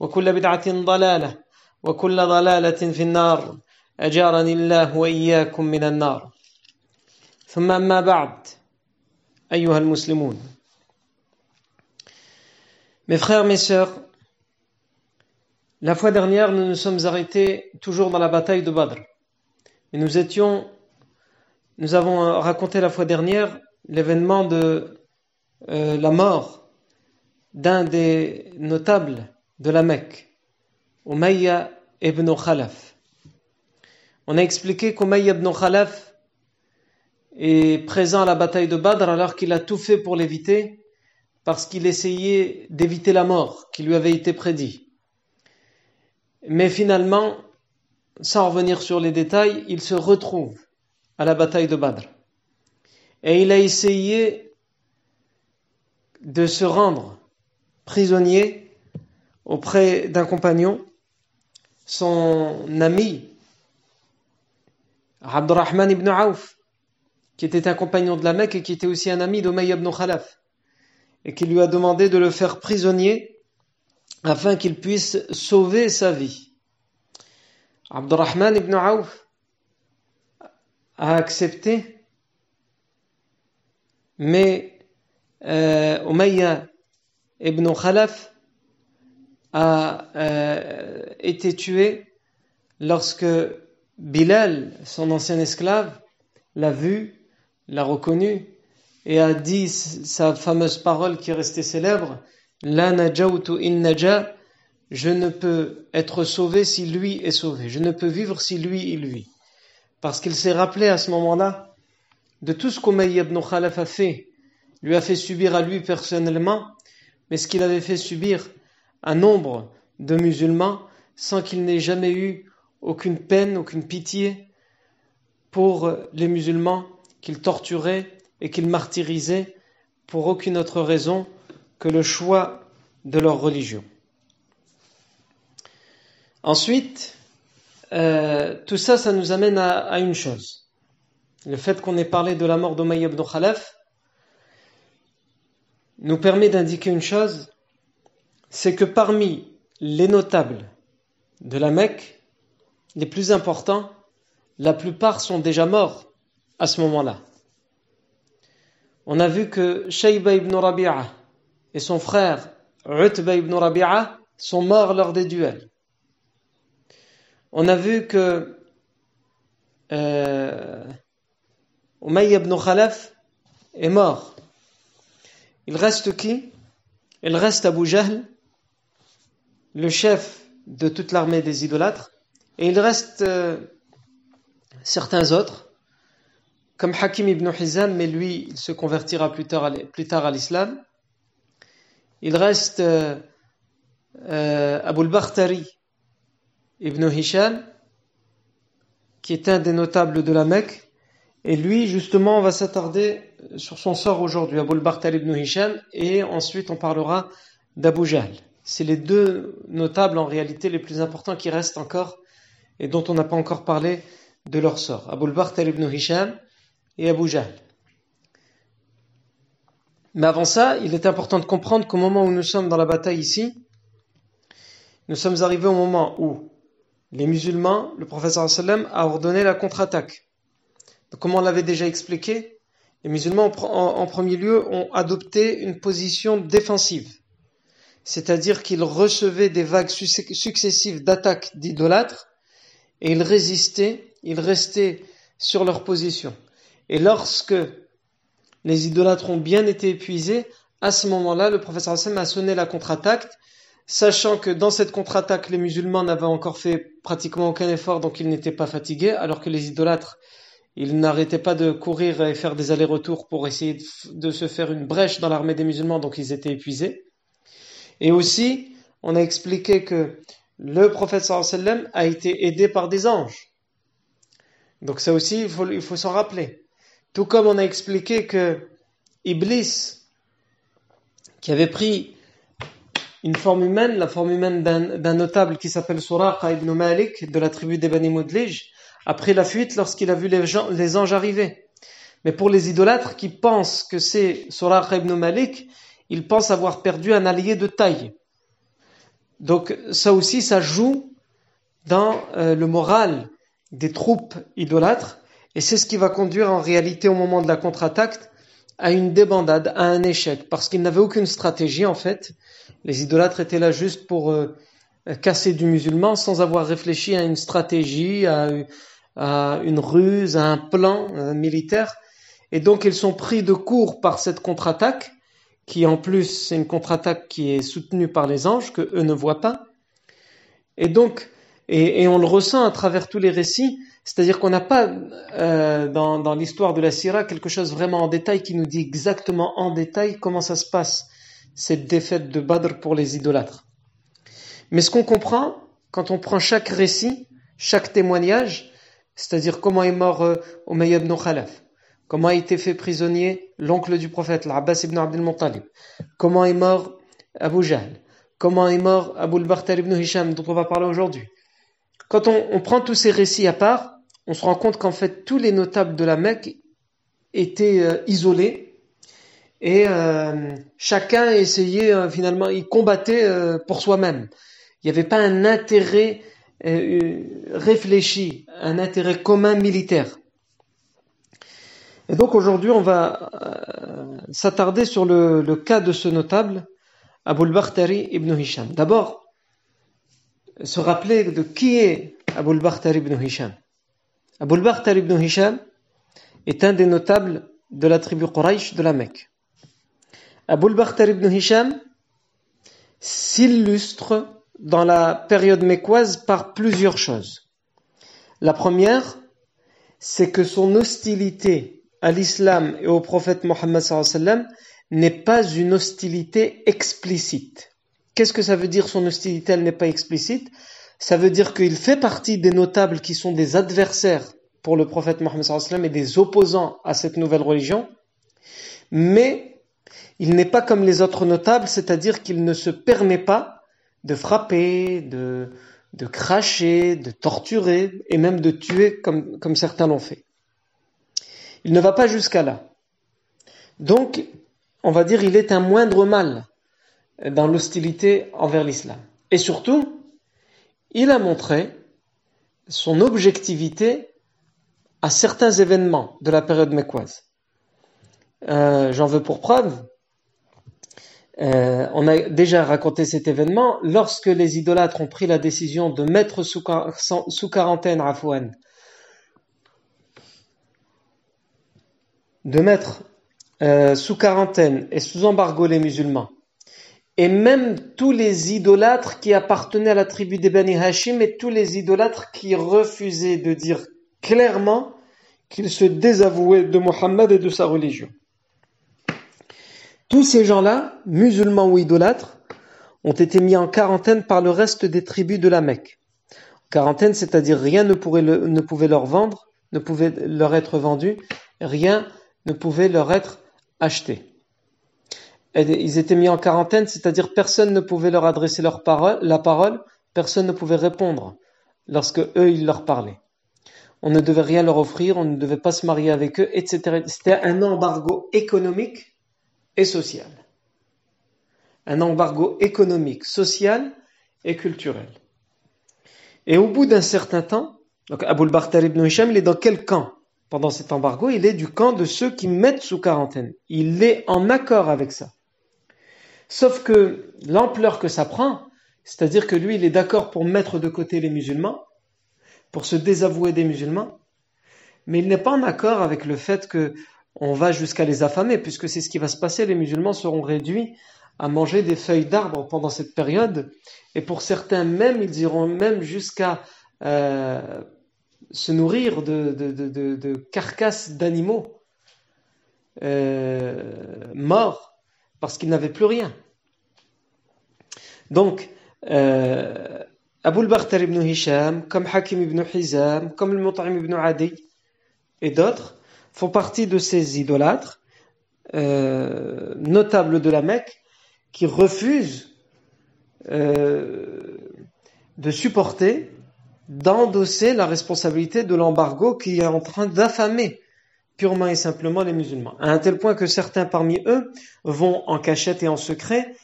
وكل بدعة ضلالة وكل ضلالة في النار أجارني الله وإياكم من النار ثم أما بعد أيها المسلمون Mes frères, mes sœurs, la fois dernière, nous nous sommes arrêtés toujours dans la bataille de Badr. Et nous étions, nous avons raconté la fois dernière l'événement de euh, la mort d'un des notables de la Mecque, Umayya ibn Khalaf. On a expliqué qu'Umayya ibn Khalaf est présent à la bataille de Badr alors qu'il a tout fait pour l'éviter parce qu'il essayait d'éviter la mort qui lui avait été prédit. Mais finalement, sans revenir sur les détails, il se retrouve à la bataille de Badr. Et il a essayé de se rendre prisonnier auprès d'un compagnon, son ami, Abdurrahman ibn Auf, qui était un compagnon de la Mecque et qui était aussi un ami d'Umayy ibn Khalaf, et qui lui a demandé de le faire prisonnier afin qu'il puisse sauver sa vie. Abdurrahman ibn Auf a accepté, mais euh, Umayya ibn Khalaf a euh, été tué lorsque Bilal, son ancien esclave, l'a vu, l'a reconnu et a dit sa fameuse parole qui est restée célèbre La najawtu in naja je ne peux être sauvé si lui est sauvé, je ne peux vivre si lui il vit. Parce qu'il s'est rappelé à ce moment-là de tout ce qu'Umayy ibn Khalaf a fait, lui a fait subir à lui personnellement, mais ce qu'il avait fait subir un nombre de musulmans sans qu'il n'ait jamais eu aucune peine, aucune pitié pour les musulmans qu'il torturait et qu'il martyrisait pour aucune autre raison que le choix de leur religion. Ensuite, euh, tout ça, ça nous amène à, une chose. Le fait qu'on ait parlé de la mort d'Umayy ibn Khalaf nous permet d'indiquer une chose, c'est que parmi les notables de la Mecque, les plus importants, la plupart sont déjà morts à ce moment-là. On a vu que Shayba ibn Rabi'a et son frère Utba ibn Rabi'a sont morts lors des duels. On a vu que euh, ibn Khalaf est mort. Il reste qui? Il reste Abu Jahl, le chef de toute l'armée des idolâtres, et il reste euh, certains autres, comme Hakim ibn Hizam, mais lui, il se convertira plus tard à, l'islam. Il reste euh, euh, Abu al-Bakhtari ibn Hisham, qui est un des notables de la Mecque, et lui, justement, on va s'attarder sur son sort aujourd'hui, Abu al-Bakhtari ibn Hisham, et ensuite on parlera d'Abu Jahl. C'est les deux notables en réalité les plus importants qui restent encore et dont on n'a pas encore parlé de leur sort, Abu al ibn Hisham et Abu Jahl. Mais avant ça, il est important de comprendre qu'au moment où nous sommes dans la bataille ici, nous sommes arrivés au moment où les musulmans, le professeur sallam a ordonné la contre-attaque. Comme on l'avait déjà expliqué, les musulmans en, premier lieu ont adopté une position défensive, c'est-à-dire qu'ils recevaient des vagues successives d'attaques d'idolâtres et ils résistaient, ils restaient sur leur position. Et lorsque les idolâtres ont bien été épuisés, à ce moment-là, le professeur sallam a sonné la contre-attaque sachant que dans cette contre-attaque, les musulmans n'avaient encore fait pratiquement aucun effort, donc ils n'étaient pas fatigués, alors que les idolâtres, ils n'arrêtaient pas de courir et faire des allers-retours pour essayer de se faire une brèche dans l'armée des musulmans, donc ils étaient épuisés. Et aussi, on a expliqué que le prophète sallam a été aidé par des anges. Donc ça aussi, il faut, s'en rappeler. Tout comme on a expliqué que Iblis, qui avait pris une forme humaine, la forme humaine d'un notable qui s'appelle Suraqa ibn Malik de la tribu des Bani Mudlij, après la fuite lorsqu'il a vu les, les, anges arriver. Mais pour les idolâtres qui pensent que c'est Suraqa ibn Malik, ils pensent avoir perdu un allié de taille. Donc ça aussi, ça joue dans euh, le moral des troupes idolâtres, et c'est ce qui va conduire en réalité au moment de la contre-attaque à une débandade, à un échec, parce qu'ils n'avaient aucune stratégie en fait, les idolâtres étaient là juste pour euh, casser du musulman sans avoir réfléchi à une stratégie, à, une ruse, à un plan euh, militaire. Et donc ils sont pris de court par cette contre-attaque, qui en plus c'est une contre-attaque qui est soutenue par les anges, que eux ne voient pas. Et donc, et, on le ressent à travers tous les récits, c'est-à-dire qu'on n'a pas euh, dans, dans l'histoire de la Syrah quelque chose vraiment en détail qui nous dit exactement en détail comment ça se passe cette défaite de Badr pour les idolâtres. Mais ce qu'on comprend, quand on prend chaque récit, chaque témoignage, c'est-à-dire comment est mort euh, ibn comment a été fait prisonnier l'oncle du prophète, l'Abbas ibn Abdel Muttalib, comment est mort Abu Jahl, comment est mort Abu al ibn Hisham, dont on va parler aujourd'hui? Quand on, on, prend tous ces récits à part, on se rend compte qu'en fait tous les notables de la Mecque étaient euh, isolés et euh, chacun essayait euh, finalement, il combattait euh, pour soi-même. Il n'y avait pas un intérêt réfléchi, un intérêt commun militaire. Et donc aujourd'hui, on va s'attarder sur le, le, cas de ce notable, Abul Bakhtari ibn Hisham. D'abord, se rappeler de qui est Abul Bakhtari ibn Hisham. Abul Bakhtari ibn Hisham est un des notables de la tribu Quraysh de la Mecque. Abul Bakhtar ibn Hisham s'illustre dans la période mécoise par plusieurs choses. La première, c'est que son hostilité à l'islam et au prophète Mohammed n'est pas une hostilité explicite. Qu'est-ce que ça veut dire son hostilité, elle n'est pas explicite? Ça veut dire qu'il fait partie des notables qui sont des adversaires pour le prophète Mohammed et des opposants à cette nouvelle religion, mais il n'est pas comme les autres notables, c'est-à-dire qu'il ne se permet pas de frapper, de, de cracher, de torturer et même de tuer comme, comme certains l'ont fait. Il ne va pas jusqu'à là. Donc, on va dire, il est un moindre mal dans l'hostilité envers l'islam. Et surtout, il a montré son objectivité à certains événements de la période mécoise. Euh, j'en veux pour preuve euh, on a déjà raconté cet événement lorsque les idolâtres ont pris la décision de mettre sous, quarantaine Afouane, de mettre euh, sous quarantaine et sous embargo les musulmans, et même tous les idolâtres qui appartenaient à la tribu des Bani Hashim et tous les idolâtres qui refusaient de dire clairement qu'ils se désavouaient de Mohammed et de sa religion. Tous ces gens-là, musulmans ou idolâtres, ont été mis en quarantaine par le reste des tribus de la Mecque. Quarantaine, c'est-à-dire rien ne, ne pouvait leur vendre, ne pouvait leur être vendu, rien ne pouvait leur être acheté. ils étaient mis en quarantaine, c'est-à-dire personne ne pouvait leur adresser leur parole, la parole, personne ne pouvait répondre lorsque eux ils leur parlaient. on ne devait rien leur offrir, on ne devait pas se marier avec eux, etc. C'était un embargo économique et social. Un embargo économique, social et culturel. Et au bout d'un certain temps, donc Bakhtar ibn Hisham, il est dans quel camp? Pendant cet embargo Il est du camp de ceux qui mettent sous quarantaine. Il est en accord avec ça. Sauf que l'ampleur que ça prend, c'est-à-dire que lui, il est d'accord pour mettre de côté les musulmans, pour se désavouer des musulmans, mais il n'est pas en accord avec le fait que on va jusqu'à les affamer, puisque c'est ce qui va se passer. Les musulmans seront réduits à manger des feuilles d'arbres pendant cette période, et pour certains même, ils iront même jusqu'à euh, se nourrir de, carcasses d'animaux euh, morts parce qu'ils n'avaient plus rien. Donc, euh, Abu Bakhtar ibn Hisham, comme Hakim ibn Hizam, comme le Mut'im ibn Adi et d'autres font partie de ces idolâtres euh, notables de la Mecque qui refusent de supporter, d'endosser la responsabilité de l'embargo qui est en train d'affamer purement et simplement les musulmans. À un tel point que certains parmi eux vont en cachette et en secret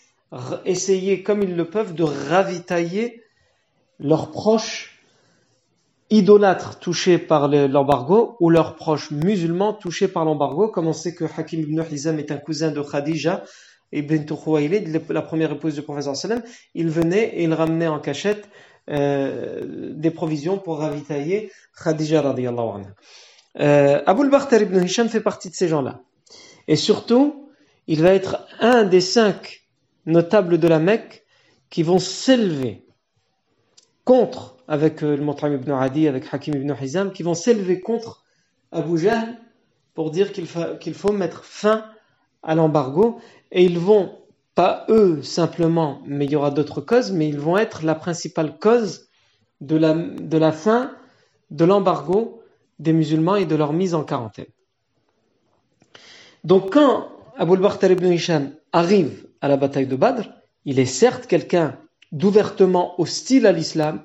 essayer comme ils le peuvent de ravitailler leurs proches idolâtres touchés par l'embargo ou leurs proches musulmans touchés par l'embargo, comme on sait que Hakim ibn Hizam est un cousin de Khadija ibn Khuwaylid, la première épouse du prophète sallam, il venait et il ramenait en cachette euh, des provisions pour ravitailler Khadija radiyallahu anha. Euh, Abu al ibn Hisham fait partie de ces gens-là. Et surtout, il va être un des cinq notables de la Mecque qui vont s'élever contre, avec euh, le Mut'im ibn Adi, avec Hakim ibn Hizam, qui vont s'élever contre Abu Jahl pour dire qu'il faut mettre fin à l'embargo. Et ils vont, pas eux simplement, mais il y aura d'autres causes, mais ils vont être la principale cause de la, de la fin de l'embargo des musulmans et de leur mise en quarantaine. Donc quand Abu Bakr ibn Hisham arrive à la bataille de Badr, il est certes quelqu'un d'ouvertement hostile à l'islam,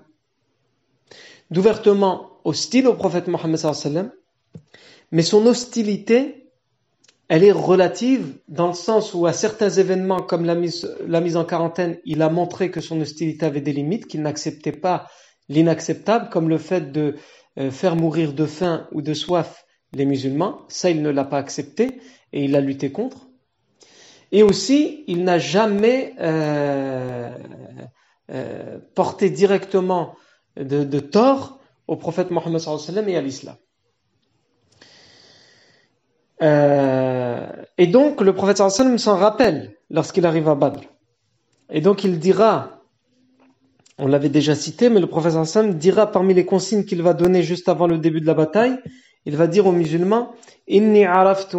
d'ouvertement hostile au prophète Mohammed mais son hostilité, elle est relative dans le sens où à certains événements comme la mise, la mise en quarantaine, il a montré que son hostilité avait des limites, qu'il n'acceptait pas l'inacceptable, comme le fait de euh, faire mourir de faim ou de soif les musulmans. Ça, il ne l'a pas accepté et il a lutté contre. Et aussi, il n'a jamais euh, euh, porté directement de, tort au prophète Mohammed et à l'islam. Euh, et donc, le prophète sallam s'en rappelle lorsqu'il arrive à Badr. Et donc, il dira, on l'avait déjà cité, mais le prophète sallam dira parmi les consignes qu'il va donner juste avant le début de la bataille, il va dire aux musulmans, Inni araftu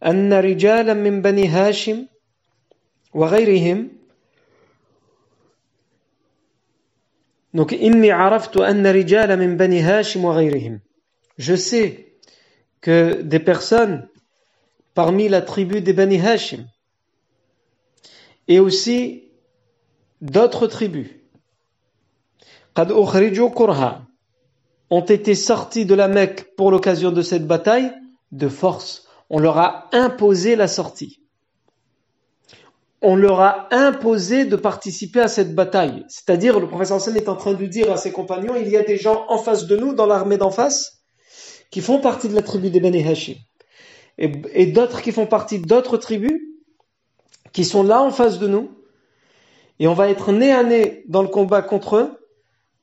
anna bani Hashim wa donc, Inni araftu anna bani Hashim wa ghayrihim. Je sais que des personnes parmi la tribu des Bani Hashim et aussi d'autres tribus ont été sortis de la Mecque pour l'occasion de cette bataille de force. On leur a imposé la sortie. On leur a imposé de participer à cette bataille. C'est-à-dire, le professeur Hassan est en train de dire à ses compagnons, il y a des gens en face de nous, dans l'armée d'en face, qui font partie de la tribu des Beni Hashim. Et, et d'autres qui font partie d'autres tribus, qui sont là en face de nous. Et on va être nez à nez dans le combat contre eux,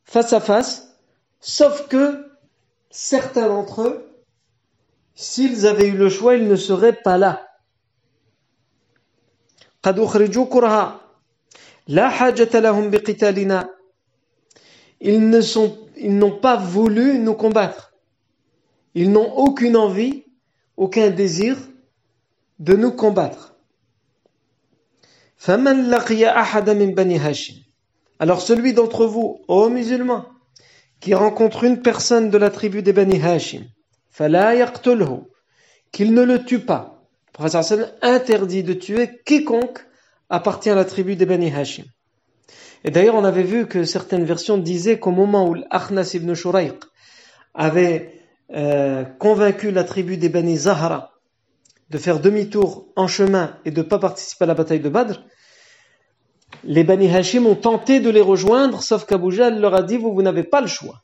face à face, sauf que certains d'entre eux S'ils avaient eu le choix, ils ne seraient pas là. Ils ne sont, ils n'ont pas voulu nous combattre. Ils n'ont aucune envie, aucun désir de nous combattre. Alors celui d'entre vous, ô musulmans, qui rencontre une personne de la tribu des Bani Hashim, qu'il ne le tue pas. Le prophète interdit de tuer quiconque appartient à la tribu des Bani Hashim. Et d'ailleurs, on avait vu que certaines versions disaient qu'au moment où l'Akhnas ibn Shurayq avait euh, convaincu la tribu des Bani Zahra de faire demi-tour en chemin et de ne pas participer à la bataille de Badr, les Bani Hashim ont tenté de les rejoindre, sauf qu'Abu leur a dit, vous, vous n'avez pas le choix.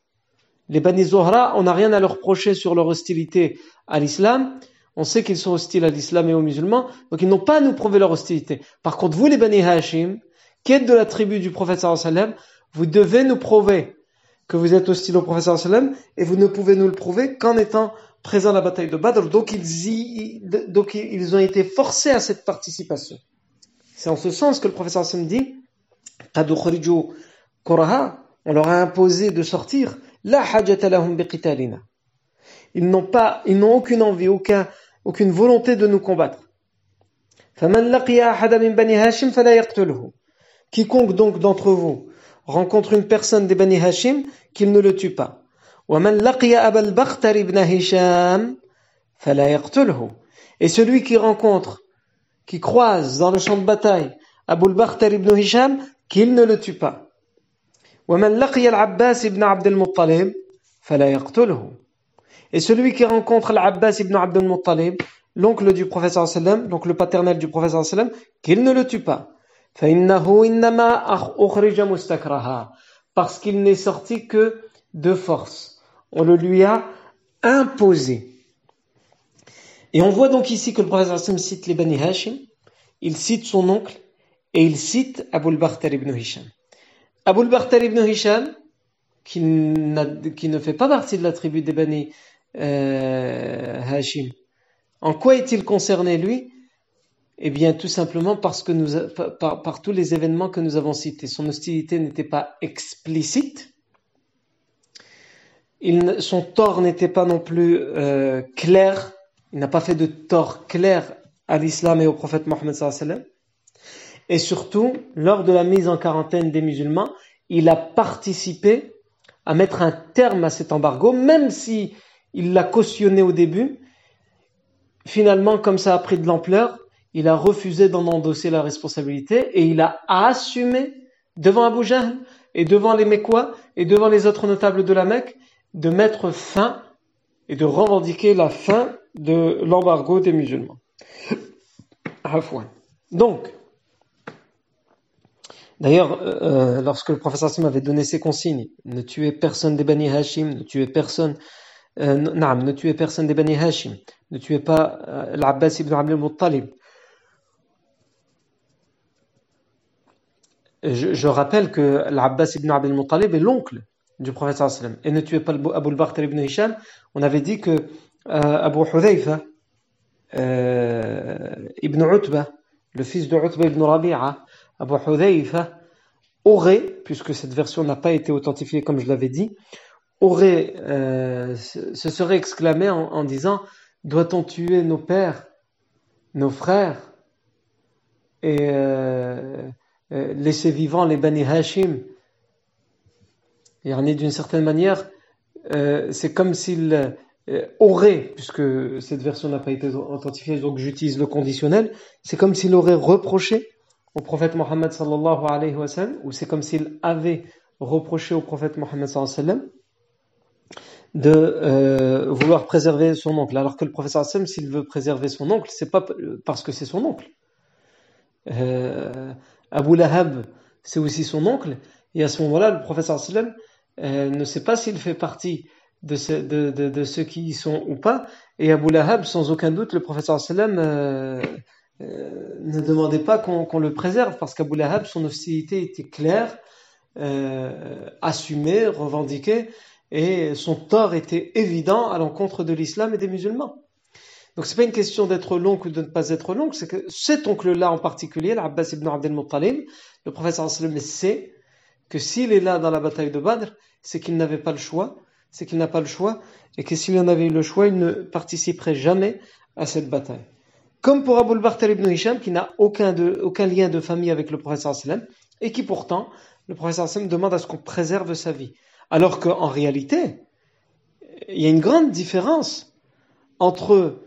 Les Bani Zohra, on n'a rien à leur reprocher sur leur hostilité à l'islam. On sait qu'ils sont hostiles à l'islam et aux musulmans, donc ils n'ont pas à nous prouver leur hostilité. Par contre, vous, les Bani Hashim, qui êtes de la tribu du prophète sallam, vous devez nous prouver que vous êtes hostile au prophète sallam, et vous ne pouvez nous le prouver qu'en étant présent à la bataille de Badr. Donc ils, ont été forcés à cette participation. C'est en ce sens que le professeur Hassan dit on leur a imposé de sortir. Ils n'ont pas, ils n'ont aucune envie, aucun, aucune volonté de nous combattre. Quiconque donc d'entre vous rencontre une personne des Bani Hashim, qu'il ne le tue pas. Et celui qui rencontre qui croise dans le champ de bataille Abu al ibn Hisham, qu'il ne le tue pas. Et celui qui rencontre l'Abbas ibn Abd al-Muttalib, l'oncle du professeur sallam, donc le paternel du professeur sallam, qu'il ne le tue pas. Parce qu'il n'est sorti que de force. On le lui a imposé. Et on voit donc ici que le prophète cite les Bani Hashim, il cite son oncle et il cite Abu al ibn Hisham. Abu al ibn Hisham, qui, ne fait pas partie de la tribu des Bani euh, Hashim, en quoi est-il concerné lui? Eh bien, tout simplement parce que nous, par, tous les événements que nous avons cités. Son hostilité n'était pas explicite, son tort n'était pas non plus euh, clair il n'a pas fait de tort clair à l'islam et au prophète Mohammed sallam. Et surtout, lors de la mise en quarantaine des musulmans, il a participé à mettre un terme à cet embargo, même si il l'a cautionné au début. Finalement, comme ça a pris de l'ampleur, il a refusé d'en endosser la responsabilité et il a assumé devant Abu Jahl et devant les Mekwa et devant les autres notables de la Mecque de mettre fin et de revendiquer la fin de l'embargo des musulmans. Donc, d'ailleurs, euh, euh, lorsque le professeur Sim avait donné ses consignes, ne tuez personne des Bani Hashim, ne tuez personne, euh, ne tuez personne des Bani Hashim, ne tuez pas euh, l'Abbas ibn Abdul Muttalib. Je, rappelle que l'Abbas ibn Abdul Muttalib est l'oncle du prophète sallam. Et ne tuez pas Abu al ibn Hisham. On avait dit que euh, Abu Hudhayfa euh, ibn Utba, le fils de Utba ibn Rabi'a, Abu Hudhayfa aurait, puisque cette version n'a pas été authentifiée comme je l'avais dit, aurait, euh, se serait exclamé en, disant Doit-on tuer nos pères, nos frères? Et euh, laisser vivants les Bani Hashim et d'une certaine manière, euh, c'est comme s'il euh, aurait, puisque cette version n'a pas été authentifiée, donc j'utilise le conditionnel, c'est comme s'il aurait reproché au prophète Mohammed sallallahu alayhi wa ou c'est comme s'il avait reproché au prophète Mohammed sallallahu de vouloir préserver son oncle. Alors que le sallam, s'il veut préserver son oncle, c'est pas parce que c'est son oncle. Abu Lahab, c'est aussi son oncle, et à ce moment-là, le wa sallam euh, ne sait pas s'il fait partie de, ceux qui y sont ou pas. Et Abu Lahab, sans aucun doute, le professeur sallam euh, euh, ne demandait pas qu'on le préserve parce qu'Abu Lahab, son hostilité était claire, assumée, revendiquée, et son tort était évident à l'encontre de l'islam et des musulmans. Donc c'est pas une question d'être l'oncle ou de ne pas être l'oncle, c'est que cet oncle-là en particulier, l'Abbas ibn Abdel Muttalib, le professeur sallam sait que s'il est là dans la bataille de Badr, c'est qu'il n'avait pas le choix, c'est qu'il n'a pas le choix, et que s'il en avait eu le choix, il ne participerait jamais à cette bataille. Comme pour Abu al ibn Hisham, qui n'a aucun, aucun lien de famille avec le professeur sallam, et qui pourtant, le professeur sallam demande à ce qu'on préserve sa vie. Alors qu'en réalité, il y a une grande différence entre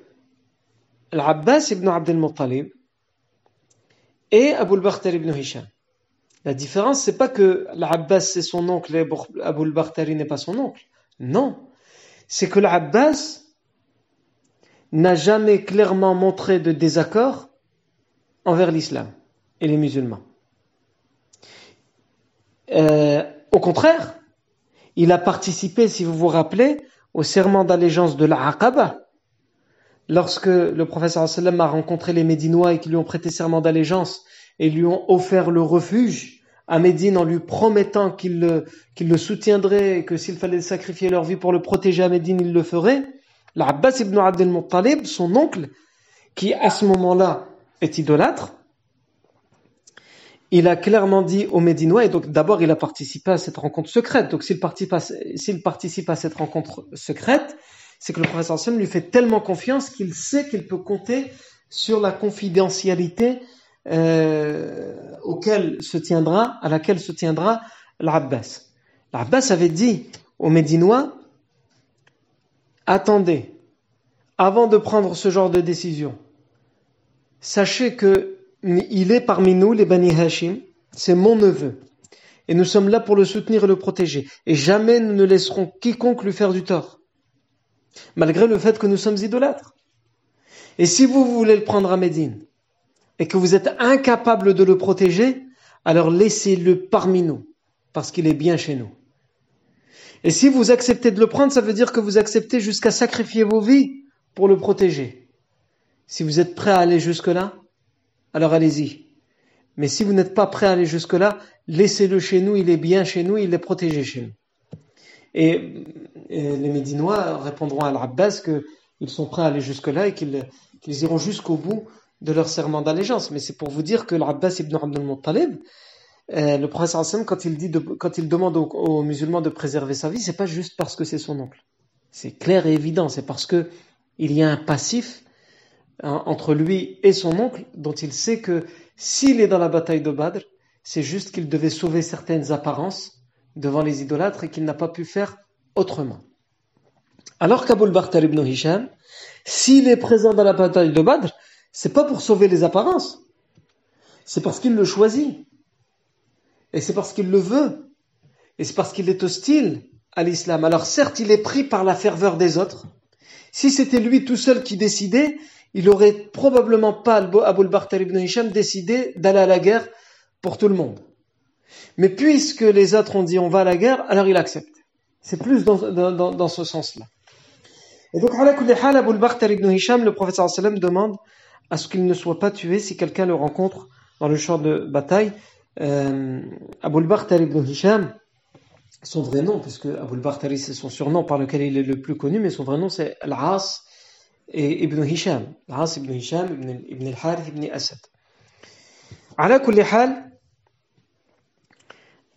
l'Abbas ibn Abdel Muttalib et Abu al ibn Hisham. La différence, c'est pas que l'Abbas c'est son oncle et Abu al-Bakhtari n'est pas son oncle. Non. c'est que l'Abbas n'a jamais clairement montré de désaccord envers l'islam et les musulmans. Euh, au contraire, il a participé, si vous vous rappelez, au serment d'allégeance de l'Aqaba. Lorsque le professeur sallam a rencontré les Médinois et qu'ils lui ont prêté serment d'allégeance et lui ont offert le refuge à Médine en lui promettant qu'il le, le soutiendrait et que s'il fallait sacrifier leur vie pour le protéger à Médine, il le ferait, l'Abbas ibn Abdel Muttalib, son oncle, qui à ce moment-là est idolâtre, il a clairement dit aux Médinois, et donc d'abord il a participé à cette rencontre secrète. Donc s'il participe participe à cette rencontre secrète, c'est que le professeur Sam lui fait tellement confiance qu'il sait qu'il peut compter sur la confidentialité euh, auquel se tiendra, à laquelle se tiendra l'Abbas. L'Abbas avait dit aux Médinois, attendez, avant de prendre ce genre de décision, sachez que il est parmi nous, les Bani Hashim, c'est mon neveu. Et nous sommes là pour le soutenir et le protéger. Et jamais nous ne laisserons quiconque lui faire du tort. Malgré le fait que nous sommes idolâtres. Et si vous voulez le prendre à Médine, et que vous êtes incapable de le protéger, alors laissez-le parmi nous, parce qu'il est bien chez nous. Et si vous acceptez de le prendre, ça veut dire que vous acceptez jusqu'à sacrifier vos vies pour le protéger. Si vous êtes prêt à aller jusque-là, alors allez-y. Mais si vous n'êtes pas prêt à aller jusque-là, laissez-le chez nous, il est bien chez nous, il est protégé chez nous. Et, les Médinois répondront à l'Abbas qu'ils sont prêts à aller jusque-là et qu'ils iront jusqu'au bout de leur serment d'allégeance. Mais c'est pour vous dire que l'Abbas ibn Abdul Muttalib, euh, le professeur Hassan, quand il, dit quand il demande aux, musulmans de préserver sa vie, c'est pas juste parce que c'est son oncle. C'est clair et évident, c'est parce que il y a un passif Hein, entre lui et son oncle, dont il sait que s'il est dans la bataille de Badr, c'est juste qu'il devait sauver certaines apparences devant les idolâtres et qu'il n'a pas pu faire autrement. Alors qu'Aboul Bakhtar ibn Hisham, s'il est présent dans la bataille de Badr, c'est pas pour sauver les apparences, c'est parce qu'il le choisit. Et c'est parce qu'il le veut. Et c'est parce qu'il est hostile à l'islam. Alors certes, il est pris par la ferveur des autres. Si c'était lui tout seul qui décidait, il aurait probablement pas, Abul Bakhtar ibn Hisham, décidé d'aller à la guerre pour tout le monde. Mais puisque les autres ont dit on va à la guerre, alors il accepte. C'est plus dans, ce sens-là. Et donc, Abu Bakhtar ibn Hisham, le prophète sallam demande à ce qu'il ne soit pas tué si quelqu'un le rencontre dans le champ de bataille. Euh, Abu Bakhtar ibn Hisham, son vrai nom, puisque Abu Bakhtari c'est son surnom par lequel il est le plus connu, mais son vrai nom c'est Al-As Ibn Hisham. Al-As ibn Hisham, ibn, ibn al-Harith ibn Asad. Ala kulli hal,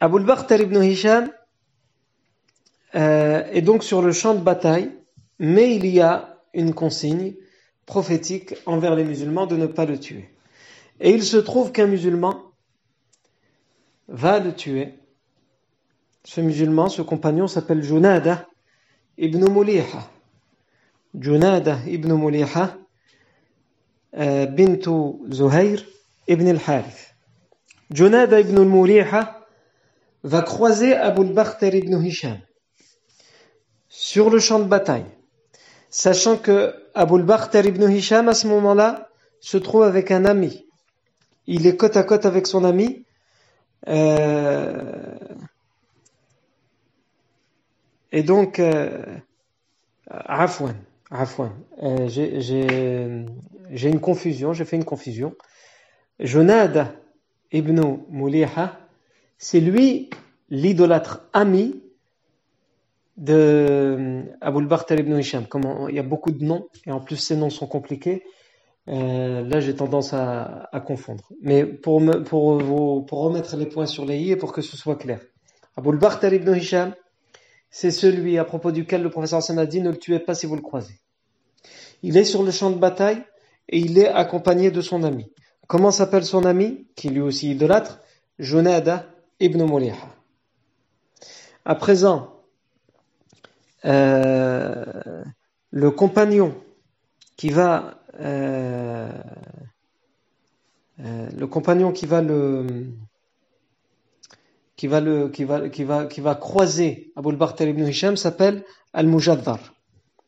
Abu al-Bakhtar ibn Hisham euh, est donc sur le champ de bataille, mais il y a une consigne prophétique envers les musulmans de ne pas le tuer. Et il se trouve qu'un musulman va le tuer. Ce musulman, ce compagnon s'appelle Junada ibn Muliha. Junada ibn Muliha bint Zuhair ibn al-Harith. Junada ibn Muliha va croiser Abu Bakhtar ibn Hisham sur le champ de bataille, sachant que Abu Bakhtar ibn Hisham à ce moment-là se trouve avec un ami. Il est côte à côte avec son ami. Euh, et donc, euh, Afwan. Afwan. Euh, j'ai une confusion, j'ai fait une confusion. Jonad ibn Muliha, c'est lui l'idolâtre ami de euh, Abul Bakhtar ibn Hisham. Il y a beaucoup de noms, et en plus ces noms sont compliqués. Euh, là, j'ai tendance à, confondre. Mais pour, me, pour, pour remettre les points sur les i et pour que ce soit clair. Abul Bakhtar ibn Hisham, c'est celui à propos duquel le professeur Hassan a dit ne le tuez pas si vous le croisez. Il est sur le champ de bataille et il est accompagné de son ami. Comment s'appelle son ami, qui lui aussi idolâtre? Jonada ibn Muliha. À présent, euh, le compagnon qui va euh, euh, le compagnon qui va le qui va le qui va qui va qui va croiser Abu Bakhtar ibn Hisham s'appelle Al-Mujaddar.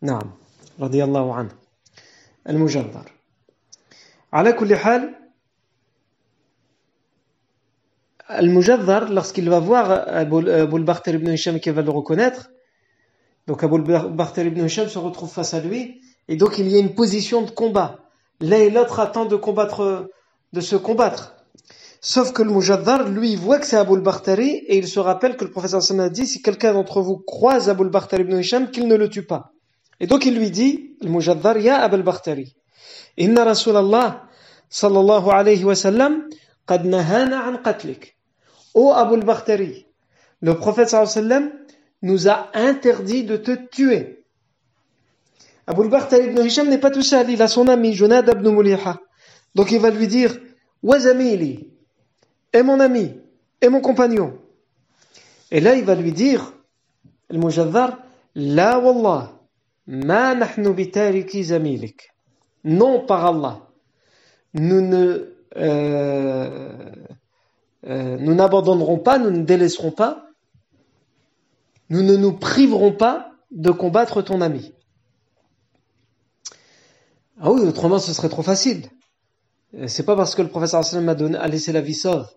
نعم رضي الله عنه المجذر على كل حال Al-Mujaddar, lorsqu'il va voir Aboul Barthel ibn Hisham qui va le reconnaître, donc Aboul Barthel ibn Hisham se retrouve face à lui, et donc il y a une position de combat. L'un et l'autre attendent de combattre, de se combattre. Sauf que le Mujaddar, lui, voit que c'est Aboul Barthari, et il se rappelle que le professeur Hassan a dit, si quelqu'un d'entre vous croise Aboul Barthari ibn Hisham, qu'il ne le tue pas. Et donc il lui dit, le Mujaddar, ya Aboul Barthari. Inna Rasulallah, sallallahu alayhi wa sallam, qad nahana an qatlik. Ô Abu al-Bakhtari, le prophète sallam nous a interdit de te tuer. Abu al-Bakhtari ibn Hisham n'est pas tout seul, il a son ami Junad ibn Muliha. Donc il va lui dire, Wazamili, et mon ami, et mon compagnon. Et là, il va lui dire, le mujaddar, La wallah, ma nahnu bitariki. Non, par Allah, nous ne, euh, euh, nous n'abandonnerons pas, nous ne délaisserons pas, nous ne nous priverons pas de combattre ton ami. Ah oui, autrement ce serait trop facile. C'est pas parce que le professeur a, a laissé la vie sauve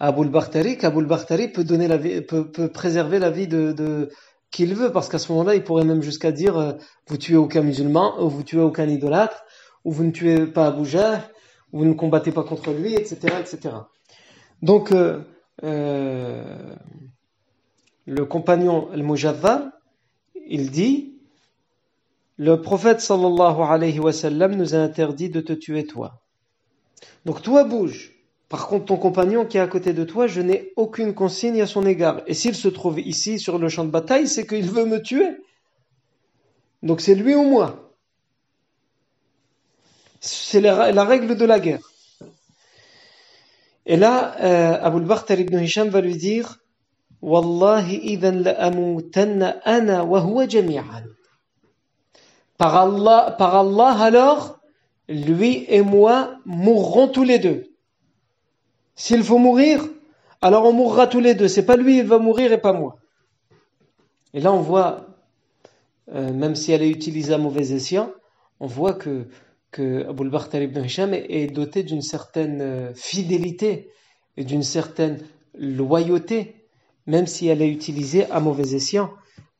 Abul Bakhtari qu'Abul Bakhtari peut peut, préserver la vie de, de qu'il veut, parce qu'à ce moment-là, il pourrait même jusqu'à dire euh, vous tuez aucun musulman, ou vous tuez aucun idolâtre, ou vous ne tuez pas Abu ou vous ne combattez pas contre lui, etc., etc. Donc, euh, euh, le compagnon al-Mujaddar, il dit le prophète sallallahu alayhi wa sallam nous a interdit de te tuer toi. Donc toi bouge. Par contre, ton compagnon qui est à côté de toi, je n'ai aucune consigne à son égard. Et s'il se trouve ici sur le champ de bataille, c'est qu'il veut me tuer. Donc c'est lui ou moi. C'est la, règle de la guerre. Et là, euh, Abu al ibn Hisham va lui dire Wallahi idhan ana wa huwa. Par Allah, par Allah alors, lui et moi mourrons tous les deux. S'il faut mourir, alors on mourra tous les deux. C'est pas lui, il va mourir et pas moi. Et là, on voit, euh, même si elle est utilisée à mauvais escient, on voit que, que Abu al ibn Hisham est, doté d'une certaine euh, fidélité et d'une certaine loyauté, même si elle est utilisée à mauvais escient,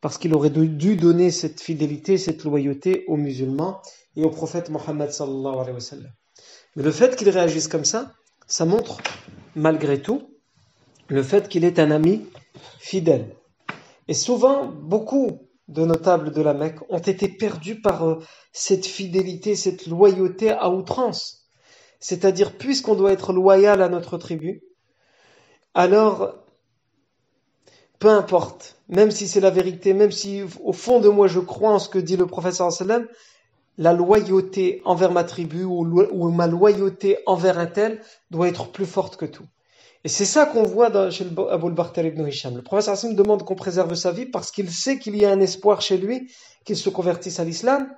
parce qu'il aurait dû donner cette fidélité, cette loyauté aux musulmans et au prophète Mohammed sallallahu alayhi wa. Mais le fait qu'il réagisse comme ça, ça montre malgré tout le fait qu'il est un ami fidèle. Et souvent, beaucoup de notables de la Mecque ont été perdus par euh, cette fidélité, cette loyauté à outrance. C'est-à-dire, puisqu'on doit être loyal à notre tribu, alors, peu importe, même si c'est la vérité, même si au fond de moi je crois en ce que dit le professeur sallam, la loyauté envers ma tribu ou, ma loyauté envers un tel doit être plus forte que tout. Et c'est ça qu'on voit chez Abu al ibn Hisham. Le professeur Hassim demande qu'on préserve sa vie parce qu'il sait qu'il y a un espoir chez lui qu'il se convertisse à l'islam.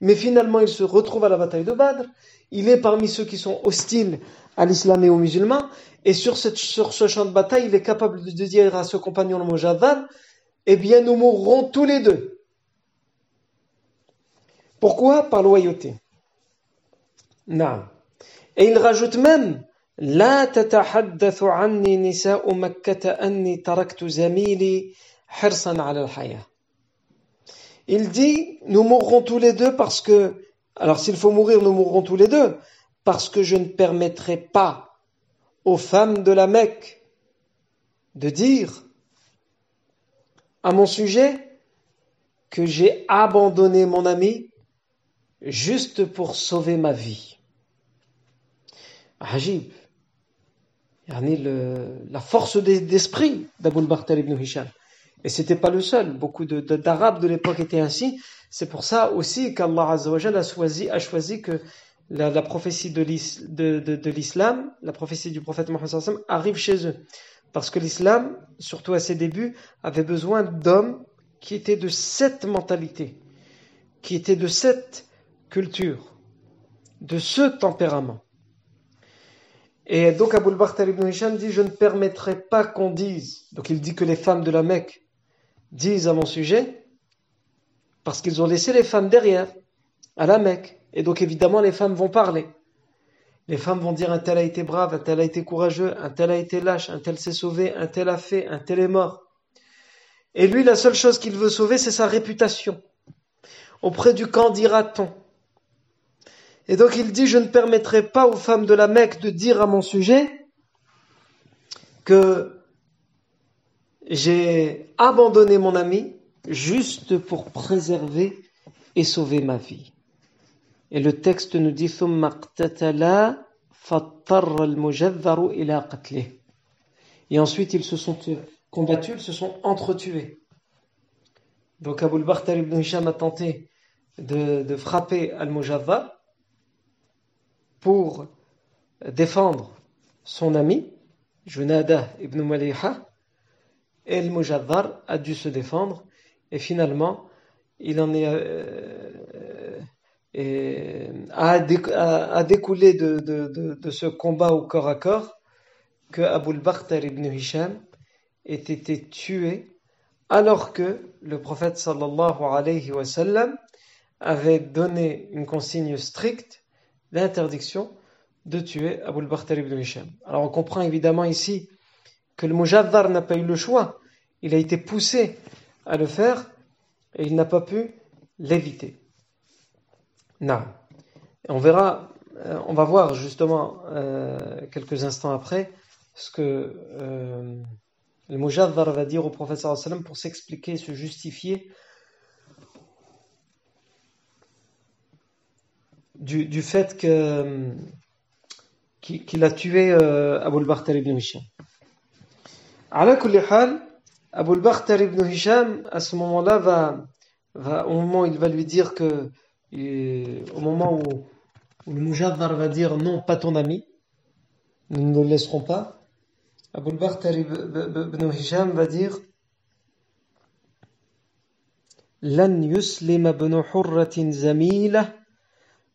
Mais finalement, il se retrouve à la bataille de Badr. Il est parmi ceux qui sont hostiles à l'islam et aux musulmans. Et sur, cette, sur ce champ de bataille, il est capable de dire à ce compagnon le Mujaddan, eh bien, nous mourrons tous les deux. Pourquoi? Par loyauté. Non. Et il rajoute même لا تتحدث عني نساء مكة أني تركت زميلي حرصا على الحياة. Il dit nous mourrons tous les deux parce que alors s'il faut mourir nous mourrons tous les deux parce que je ne permettrai pas aux femmes de la Mecque de dire à mon sujet que j'ai abandonné mon ami juste pour sauver ma vie. Ajib. la force d'esprit d'Aboul Bartel ibn Hisham. Et c'était pas le seul. Beaucoup d'Arabes de, l'époque étaient ainsi. C'est pour ça aussi qu'Allah a choisi, a choisi que la, prophétie de l'islam, la prophétie du prophète Mohammed arrive chez eux. Parce que l'islam, surtout à ses débuts, avait besoin d'hommes qui étaient de cette mentalité, qui étaient de cette culture, de ce tempérament. Et donc Abu al ibn dit Je ne permettrai pas qu'on dise, donc il dit que les femmes de la Mecque disent à mon sujet Parce qu'ils ont laissé les femmes derrière, à la Mecque. Et donc évidemment, les femmes vont parler. Les femmes vont dire un tel a été brave, un tel a été courageux, un tel a été lâche, un tel s'est sauvé, un tel a fait, un tel est mort. Et lui, la seule chose qu'il veut sauver, c'est sa réputation. Auprès du camp dira-t-on. Et donc il dit, je ne permettrai pas aux femmes de la Mecque de dire à mon sujet que j'ai abandonné mon ami juste pour préserver et sauver ma vie. Et le texte nous dit Et ensuite ils se sont combattus, ils se sont entretués. Donc Abu al ibn Hisham a tenté de, frapper Al-Mujaddar pour défendre son ami, Junada ibn Maliha, et Al-Mujaddar a dû se défendre, et finalement, il en est, euh, a, découlé de, ce combat au corps à corps que Abu al ibn Hisham ait été tué alors que le prophète alayhi avait donné une consigne stricte d'interdiction de tuer Abu al ibn Hisham. Alors on comprend évidemment ici que le Mujaddar n'a pas eu le choix. Il a été poussé à le faire et il n'a pas pu l'éviter. Non. On verra, euh, on va voir justement euh, quelques instants après ce que euh, le Mujaddar va dire au sallam pour s'expliquer, se justifier du, du fait que qu'il a tué Abu al-Bakhtar ibn Hisham. À kulli hal, Abu al-Bakhtar ibn Hisham, à ce moment-là, va, va, au moment où il va lui dire que et au moment où, le Mujaddar va dire non, pas ton ami, nous ne le laisserons pas, Abu Bakr ibn Hisham va dire لن يسلم ابن حرة زميله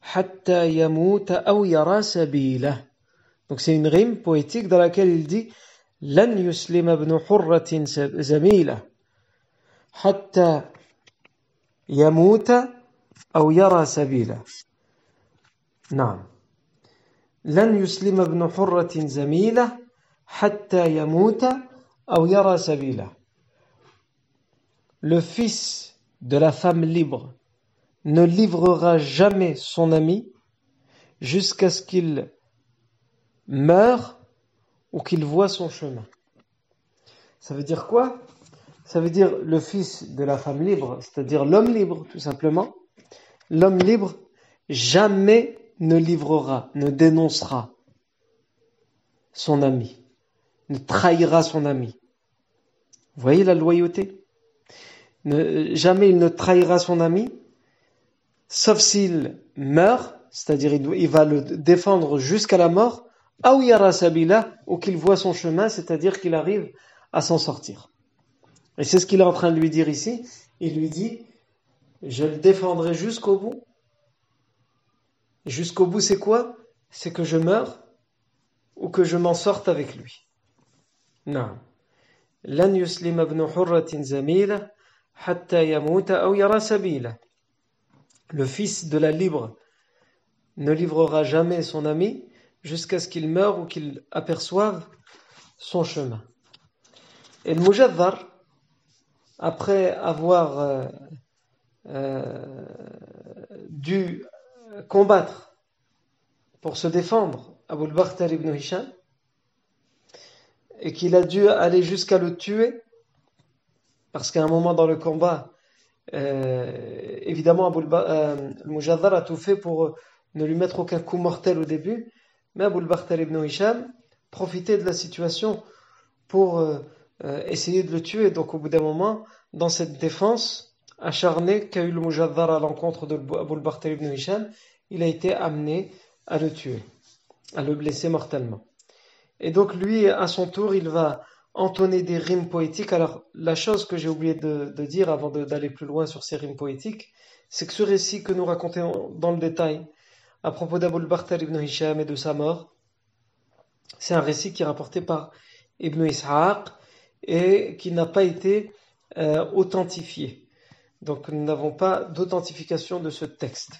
حتى يموت أو يرى سبيله. Donc c'est une rime poétique dans laquelle il dit لن يسلم ابن حرة زميله حتى يموت أو يرى سبيله نعم لن يسلم ابن حرة زميله حتى يموت أو يرى سبيله Le fils de la femme libre. Ne livrera jamais son ami jusqu'à ce qu'il meure ou qu'il voit son chemin. Ça veut dire quoi? Ça veut dire le fils de la femme libre, c'est-à-dire l'homme libre tout simplement, L'homme libre jamais ne livrera, ne dénoncera son ami, ne trahira son ami. Vous voyez la loyauté? Jamais il ne trahira son ami, sauf s'il meurt, c'est-à-dire il, va le défendre jusqu'à la mort, ou qu'il voit son chemin, c'est-à-dire qu'il arrive à s'en sortir. Et c'est ce qu'il est en train de lui dire ici. Il lui dit, je le défendrai jusqu'au bout. Jusqu'au bout, c'est quoi? C'est que je meure ou que je m'en sorte avec lui. Non. Le fils de la libre ne livrera jamais son ami jusqu'à ce qu'il meure ou qu'il aperçoive son chemin. Et le mujaddar, après avoir euh, euh, dû combattre pour se défendre Abu Bakhtar ibn Hisham et qu'il a dû aller jusqu'à le tuer parce qu'à un moment dans le combat euh, évidemment Abu euh, Mujaddar a tout fait pour ne lui mettre aucun coup mortel au début mais Abu Bakhtar ibn Hisham profitait de la situation pour essayer de le tuer donc au bout d'un moment dans cette défense acharné qu'a eu le Mujaddar à l'encontre de Abu bakr ibn Hisham, il a été amené à le tuer, à le blesser mortellement. Et donc lui, à son tour, il va entonner des rimes poétiques. Alors la chose que j'ai oublié de, dire avant d'aller plus loin sur ces rimes poétiques, c'est que ce récit que nous racontons dans le détail à propos d'Abu bakr ibn Hisham et de sa mort, c'est un récit qui est rapporté par Ibn Ishaq et qui n'a pas été euh, authentifié. Donc nous n'avons pas d'authentification de ce texte.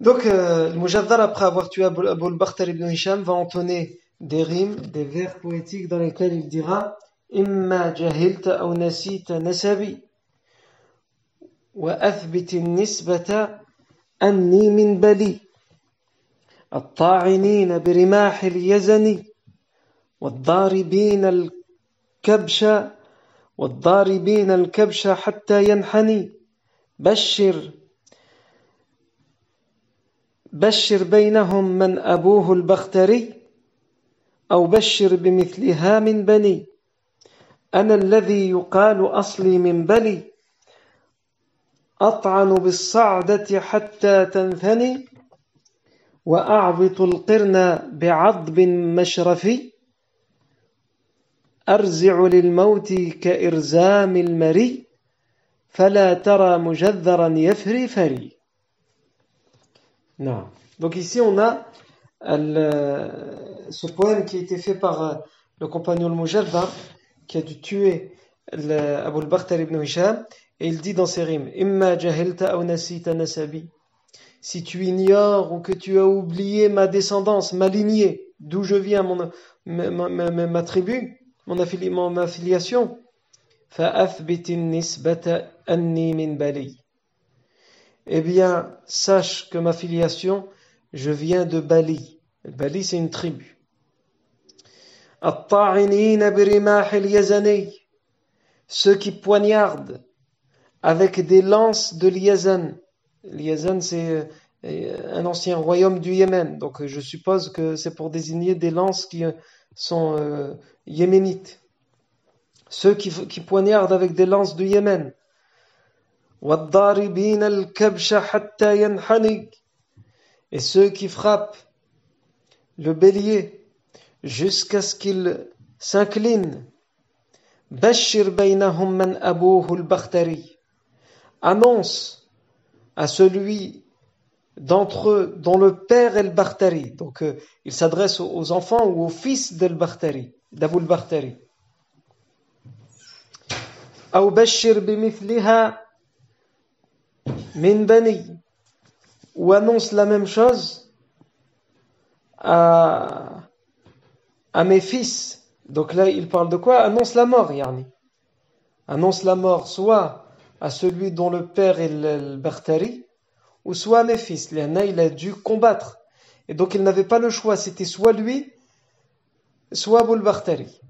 Donc euh, le Mujaddar, après avoir tué Abu al-Bakhtar ibn Hisham, va entonner des rimes, des vers poétiques dans lesquels il dira إما جهلت أو نسيت نسبي وأثبت النسبة أني من بلي الطاعنين برماح اليزن والضاربين الكبش والضاربين الكبش حتى ينحني بشر بشر بينهم من أبوه البختري أو بشر بمثلها من بني. أنا الذي يقال أصلي من بلي أطعن بالصعدة حتى تنثني. وأعبط القرن بعضب مشرفي أرزع للموت كإرزام المري. فلا ترى مجذرا يفري فري. نعم. Donc ici on a ce poème qui a été fait par le compagnon le qui a dû tuer Abu al-Bakhtar ibn Hisham et il dit dans ses rimes Imma si tu ignores ou que tu as oublié ma descendance, ma lignée, d'où je viens, mon, ma, ma, ma, ma tribu, mon, affili, mon affiliation, eh bien, sache que ma filiation, je viens de Bali. Bali, c'est une tribu. Ceux qui poignardent avec des lances de liazan. Liazan, c'est euh, un ancien royaume du Yémen. Donc je suppose que c'est pour désigner des lances qui euh, sont euh, yéménites. Ceux qui, qui poignardent avec des lances du Yémen et ceux qui frappent le bélier jusqu'à ce qu'il s'incline. Bashir man abuhu bakhtari Annonce à celui d'entre eux dont le père est le Bartari. Donc euh, il s'adresse aux enfants ou aux fils d'El Bartari, d'Abou Bartari. Ou bashir bimithliha minbani ou annonce la même chose à, à mes fils. Donc là, il parle de quoi? Annonce la mort, Yani. Annonce la mort soit à celui dont le père est le, Bakhtari, ou soit à mes fils. Léana, il a dû combattre. Et donc il n'avait pas le choix, c'était soit lui, soit Abul Bakhtari.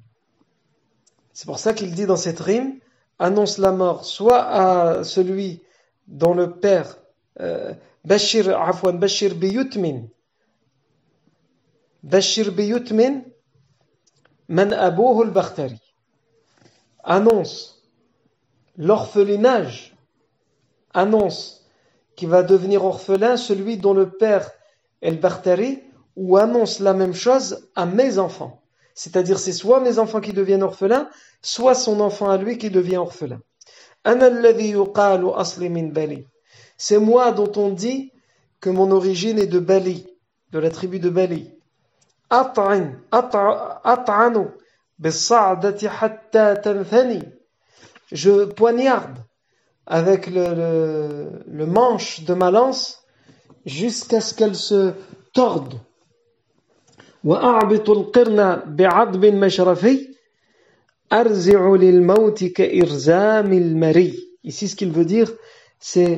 C'est pour ça qu'il dit dans cette rime, annonce la mort soit à celui dont le père euh, Bashir afwan Bashir biyutmin Bashir biyutmin man abouhu al-Bakhtari. Annonce l'orphelinage annonce qu'il va devenir orphelin celui dont le père est le Bakhtari ou annonce la même chose à mes enfants. C'est-à-dire c'est soit mes enfants qui deviennent orphelins soit son enfant à lui qui devient orphelin. C'est moi dont on dit que mon origine est de Bali, de la tribu de Bali. Je poignarde avec le, le manche de ma lance jusqu'à ce qu'elle se torde. وأعبط القرن بعضب مشرفي Ici, ce qu'il veut dire, c'est euh, euh,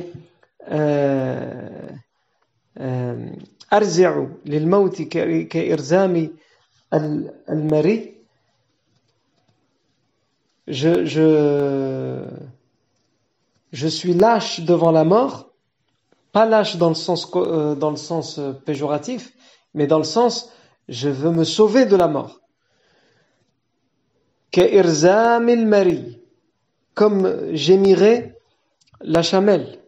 أرزع للموت كإرزام المري je, je, je suis lâche devant la mort, pas lâche dans le sens, euh, dans le sens péjoratif, mais dans le sens je veux me sauver de la mort. كإرزام المري comme gémirait la chamelle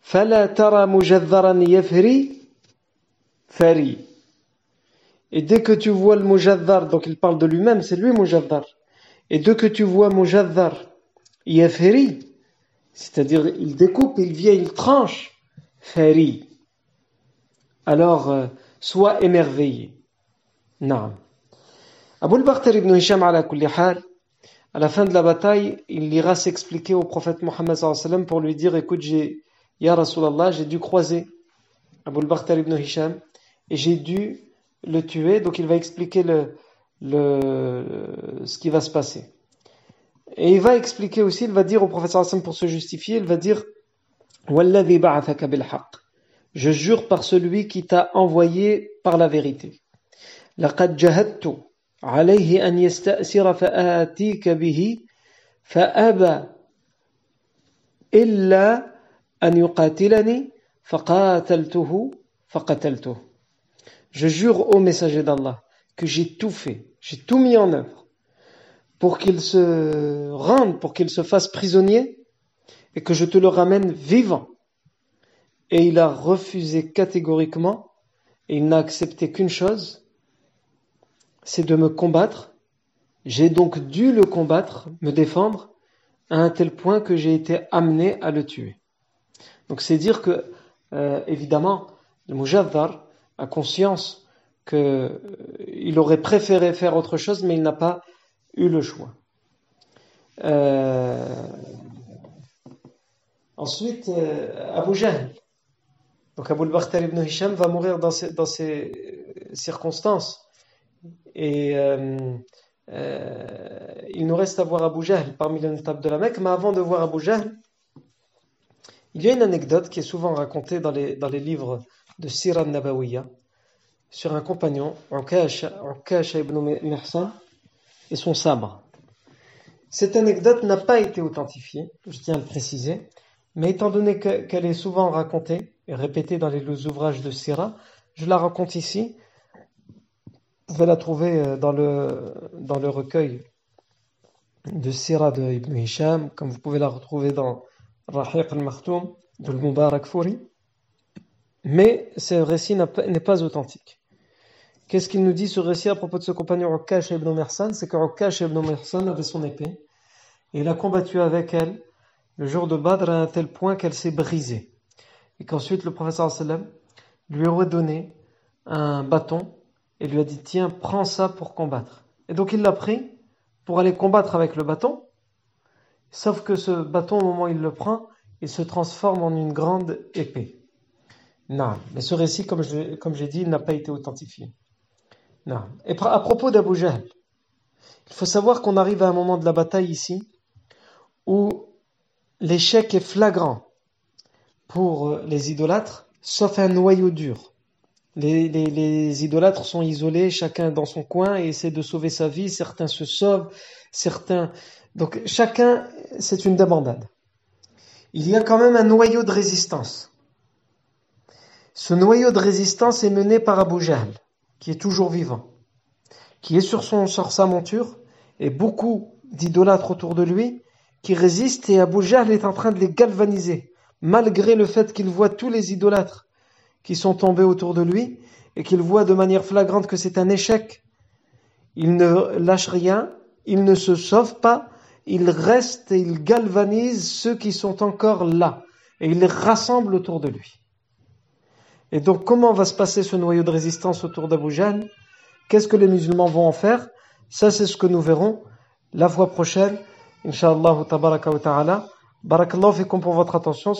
فلا ترى مجذرا يفري فری et dès que tu vois le mujaddar donc il parle de lui-même c'est lui mujaddar et dès que tu vois mujaddar yafri c'est-à-dire il découpe il vient il tranche fari alors euh, sois émerveillé non Abu al-Bakhtar ibn Hisham, ala kulli hal, À la fin de la bataille, il ira s'expliquer au prophète Mohammed pour lui dire Écoute, j'ai, Ya Rasulallah, j'ai dû croiser Abu al ibn Hisham et j'ai dû le tuer. Donc il va expliquer le, le, ce qui va se passer. Et il va expliquer aussi, il va dire au prophète pour se justifier, il va dire Je jure par celui qui t'a envoyé par la vérité. لقد جهدت عليه أن يستأسر فآتيك به فأبى إلا أن يقاتلني فقاتلته فقتلته Je jure au messager d'Allah que j'ai tout fait, j'ai tout mis en œuvre pour qu'il se rende, pour qu'il se fasse prisonnier et que je te le ramène vivant. Et il a refusé catégoriquement et il n'a accepté qu'une chose, c'est de me combattre. J'ai donc dû le combattre, me défendre, à un tel point que j'ai été amené à le tuer. Donc c'est dire que, euh, évidemment, le Mujaddar a conscience qu'il euh, aurait préféré faire autre chose, mais il n'a pas eu le choix. Euh, ensuite, euh, Abu Jahl. Donc Abu al ibn Hisham va mourir dans ces, dans ces circonstances. Et il nous reste à voir Abu Jahl parmi les notables de la Mecque. Mais avant de voir Abu Jahl, il y a une anecdote qui est souvent racontée dans les, livres de Sirah Nabawiya sur un compagnon, Ukash ibn Mihsan, et son sabre. Cette anecdote n'a pas été authentifiée, je tiens à le préciser, mais étant donné qu'elle est souvent racontée et répétée dans les ouvrages de Sirah, je la raconte ici. Vous pouvez la trouver euh, dans le, dans le recueil de Sirah de Ibn Hisham, comme vous pouvez la retrouver dans Rahiq al-Makhtoum de Mubarak Furi. Mais ce récit n'est pas authentique. Qu'est-ce qu'il nous dit ce récit à propos de ce compagnon Ukash ibn Mersan C'est que Ukash ibn Mersan avait son épée et il a combattu avec elle le jour de Badr à un tel point qu'elle s'est brisée. Et qu'ensuite le professeur sallam lui aurait donné un bâton et lui a dit Tiens, prends ça pour combattre. Et donc il l'a pris pour aller combattre avec le bâton. Sauf que ce bâton, au moment où il le prend, il se transforme en une grande épée. Non, mais ce récit, comme j'ai dit, n'a pas été authentifié. Non. Et à propos d'Abu Jahl, il faut savoir qu'on arrive à un moment de la bataille ici où l'échec est flagrant pour euh, les idolâtres, sauf un noyau dur. Les, les, idolâtres sont isolés, chacun dans son coin, et essaie de sauver sa vie. Certains se sauvent, certains. Donc chacun, c'est une débandade. Il y a quand même un noyau de résistance. Ce noyau de résistance est mené par Abu Jahl qui est toujours vivant, qui est sur, son, sur sa monture, et beaucoup d'idolâtres autour de lui, qui résistent, et Abu Jahl est en train de les galvaniser, malgré le fait qu'il voit tous les idolâtres qui sont tombés autour de lui, et qu'il voit de manière flagrante que c'est un échec. Il ne lâche rien, il ne se sauve pas, il reste et il galvanise ceux qui sont encore là, et il les rassemble autour de lui. Et donc, comment va se passer ce noyau de résistance autour d'Abu Qu'est-ce que les musulmans vont en faire? Ça, c'est ce que nous verrons la fois prochaine. Inch'Allah, tabaraka ta'ala. Pour votre attention.